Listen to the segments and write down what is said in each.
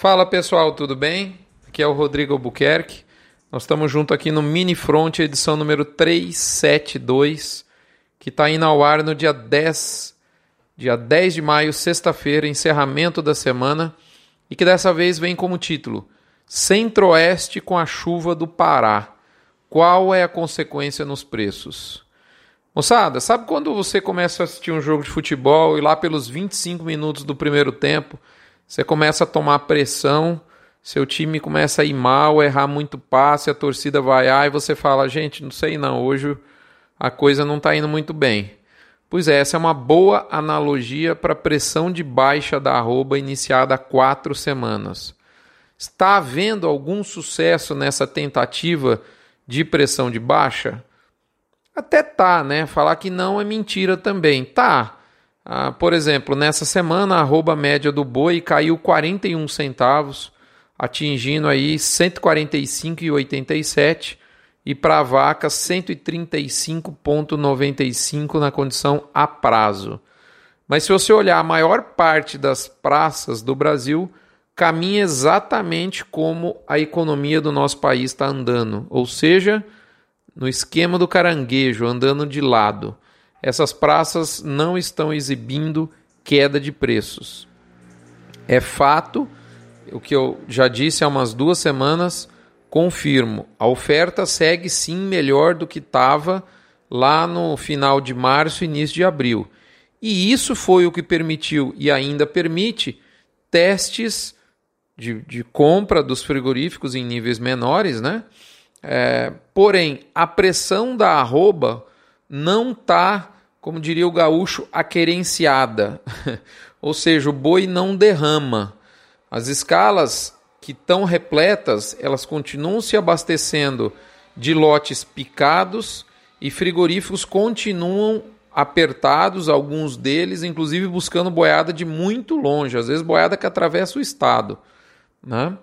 Fala pessoal, tudo bem? Aqui é o Rodrigo Albuquerque. Nós estamos junto aqui no Mini Front, edição número 372, que está indo ao ar no dia 10, dia 10 de maio, sexta-feira, encerramento da semana, e que dessa vez vem como título Centro-Oeste com a chuva do Pará. Qual é a consequência nos preços? Moçada, sabe quando você começa a assistir um jogo de futebol e lá pelos 25 minutos do primeiro tempo você começa a tomar pressão, seu time começa a ir mal, errar muito passe, a torcida vaiar e você fala: gente, não sei não, hoje a coisa não está indo muito bem. Pois é, essa é uma boa analogia para a pressão de baixa da arroba iniciada há quatro semanas. Está havendo algum sucesso nessa tentativa de pressão de baixa? Até tá, né? Falar que não é mentira também. Tá. Ah, por exemplo, nessa semana a arroba média do boi caiu 41 centavos, atingindo aí 145,87 e para a vaca 135,95 na condição a prazo. Mas se você olhar a maior parte das praças do Brasil, caminha exatamente como a economia do nosso país está andando, ou seja, no esquema do caranguejo, andando de lado. Essas praças não estão exibindo queda de preços. É fato, o que eu já disse há umas duas semanas, confirmo, a oferta segue sim melhor do que estava lá no final de março, início de abril. E isso foi o que permitiu e ainda permite testes de, de compra dos frigoríficos em níveis menores, né? É, porém, a pressão da arroba não está, como diria o gaúcho, aquerenciada. Ou seja, o boi não derrama. As escalas que estão repletas, elas continuam se abastecendo de lotes picados e frigoríficos continuam apertados, alguns deles, inclusive buscando boiada de muito longe, às vezes boiada que atravessa o estado. Né?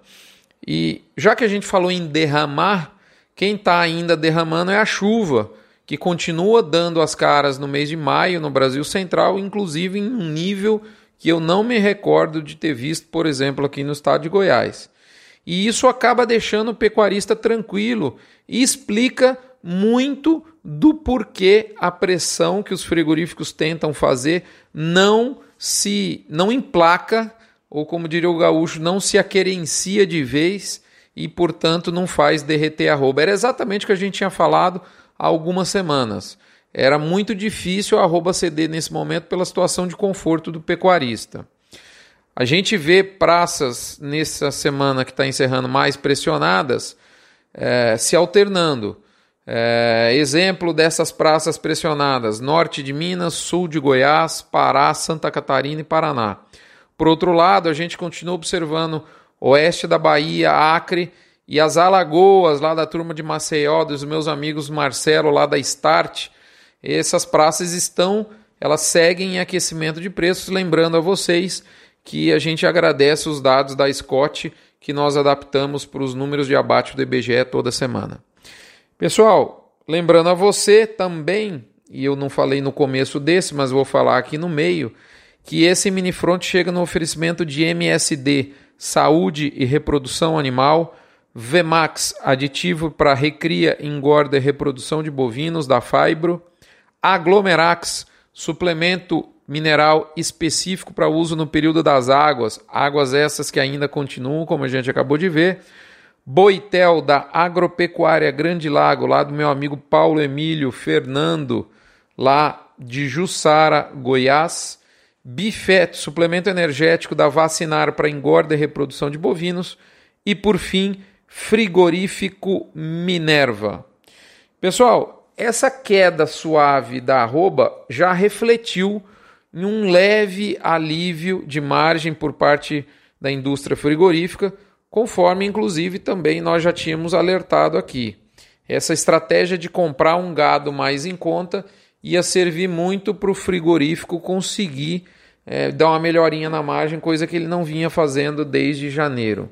E já que a gente falou em derramar, quem está ainda derramando é a chuva, que continua dando as caras no mês de maio no Brasil Central, inclusive em um nível que eu não me recordo de ter visto, por exemplo, aqui no estado de Goiás. E isso acaba deixando o pecuarista tranquilo e explica muito do porquê a pressão que os frigoríficos tentam fazer não se não emplaca ou como diria o gaúcho, não se aquerencia de vez e, portanto, não faz derreter a arroba. Era exatamente o que a gente tinha falado há algumas semanas. Era muito difícil a arroba ceder nesse momento pela situação de conforto do pecuarista. A gente vê praças nessa semana que está encerrando mais pressionadas é, se alternando. É, exemplo dessas praças pressionadas: norte de Minas, sul de Goiás, Pará, Santa Catarina e Paraná. Por outro lado, a gente continua observando oeste da Bahia, Acre e as Alagoas, lá da turma de Maceió, dos meus amigos Marcelo, lá da Start, essas praças estão, elas seguem em aquecimento de preços, lembrando a vocês que a gente agradece os dados da Scott que nós adaptamos para os números de abate do IBGE toda semana. Pessoal, lembrando a você também, e eu não falei no começo desse, mas vou falar aqui no meio, que esse mini front chega no oferecimento de MSD, saúde e reprodução animal, Vemax, aditivo para recria, engorda e reprodução de bovinos da Fibro, Aglomerax, suplemento mineral específico para uso no período das águas, águas essas que ainda continuam, como a gente acabou de ver. Boitel da Agropecuária Grande Lago, lá do meu amigo Paulo Emílio Fernando, lá de Jussara, Goiás. Bifet, suplemento energético da Vacinar para engorda e reprodução de bovinos. E por fim, frigorífico Minerva. Pessoal, essa queda suave da arroba já refletiu em um leve alívio de margem por parte da indústria frigorífica, conforme inclusive também nós já tínhamos alertado aqui. Essa estratégia de comprar um gado mais em conta ia servir muito para o frigorífico conseguir é, dar uma melhorinha na margem, coisa que ele não vinha fazendo desde janeiro.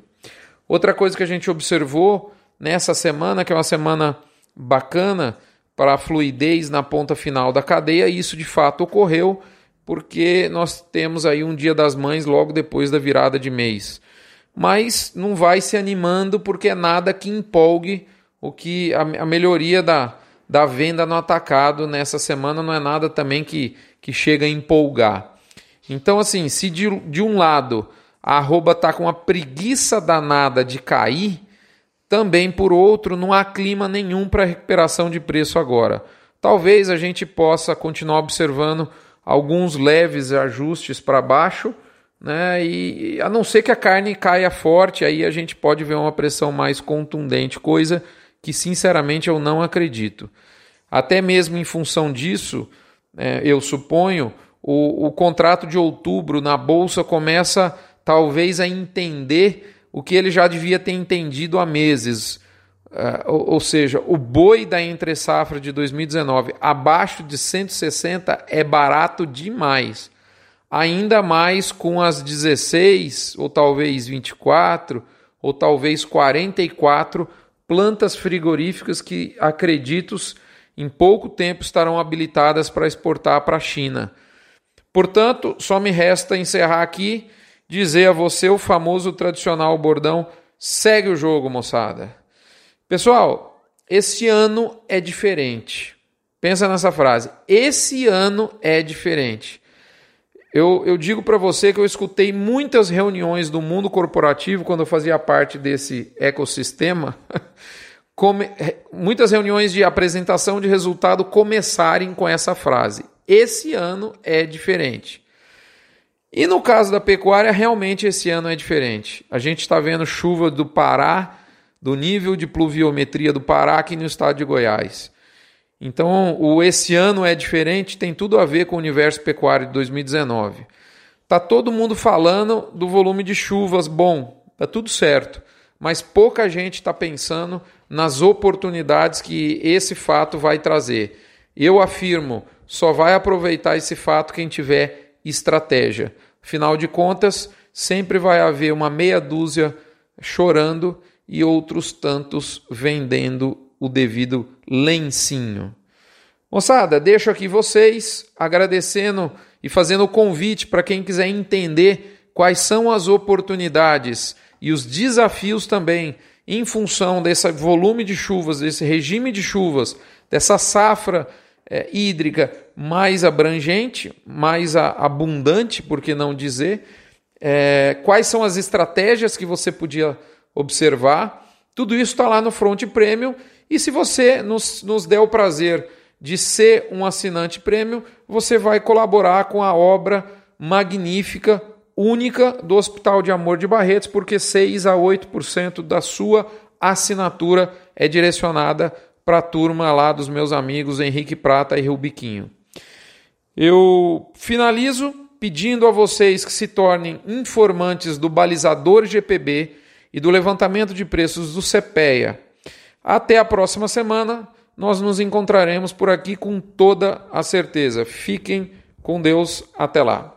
Outra coisa que a gente observou nessa semana, que é uma semana bacana para a fluidez na ponta final da cadeia, e isso de fato ocorreu porque nós temos aí um Dia das Mães logo depois da virada de mês. mas não vai se animando porque é nada que empolgue o que a, a melhoria da, da venda no atacado nessa semana não é nada também que, que chega a empolgar. Então, assim, se de, de um lado a arroba está com uma preguiça danada de cair, também por outro não há clima nenhum para recuperação de preço agora. Talvez a gente possa continuar observando alguns leves ajustes para baixo, né? E a não ser que a carne caia forte, aí a gente pode ver uma pressão mais contundente, coisa que sinceramente eu não acredito. Até mesmo em função disso, é, eu suponho, o, o contrato de outubro na bolsa começa talvez a entender o que ele já devia ter entendido há meses. Uh, ou, seja, o boi da entre safra de 2019 abaixo de 160 é barato demais. Ainda mais com as 16, ou talvez 24, ou talvez 44 plantas frigoríficas que, acredito, em pouco tempo estarão habilitadas para exportar para a China. Portanto, só me resta encerrar aqui, dizer a você o famoso tradicional bordão: segue o jogo, moçada. Pessoal, esse ano é diferente. Pensa nessa frase: esse ano é diferente. Eu, eu digo para você que eu escutei muitas reuniões do mundo corporativo quando eu fazia parte desse ecossistema. Come, muitas reuniões de apresentação de resultado começarem com essa frase: esse ano é diferente. E no caso da pecuária, realmente esse ano é diferente. A gente está vendo chuva do Pará, do nível de pluviometria do Pará aqui no estado de Goiás. Então, o esse ano é diferente, tem tudo a ver com o universo pecuário de 2019. Tá todo mundo falando do volume de chuvas bom, tá tudo certo, mas pouca gente está pensando nas oportunidades que esse fato vai trazer. Eu afirmo, só vai aproveitar esse fato quem tiver estratégia. Afinal de contas, sempre vai haver uma meia dúzia chorando e outros tantos vendendo o devido lencinho. Moçada, deixo aqui vocês agradecendo e fazendo o convite para quem quiser entender quais são as oportunidades e os desafios também em função desse volume de chuvas, desse regime de chuvas, dessa safra é, hídrica mais abrangente, mais a, abundante, por que não dizer, é, quais são as estratégias que você podia observar. Tudo isso está lá no Front Premium e se você nos, nos der o prazer de ser um assinante prêmio, você vai colaborar com a obra magnífica, única do Hospital de Amor de Barretos, porque 6 a 8% da sua assinatura é direcionada para a turma lá dos meus amigos Henrique Prata e Rubiquinho. Eu finalizo pedindo a vocês que se tornem informantes do balizador GPB e do levantamento de preços do CPEA até a próxima semana, nós nos encontraremos por aqui com toda a certeza. Fiquem com Deus. Até lá.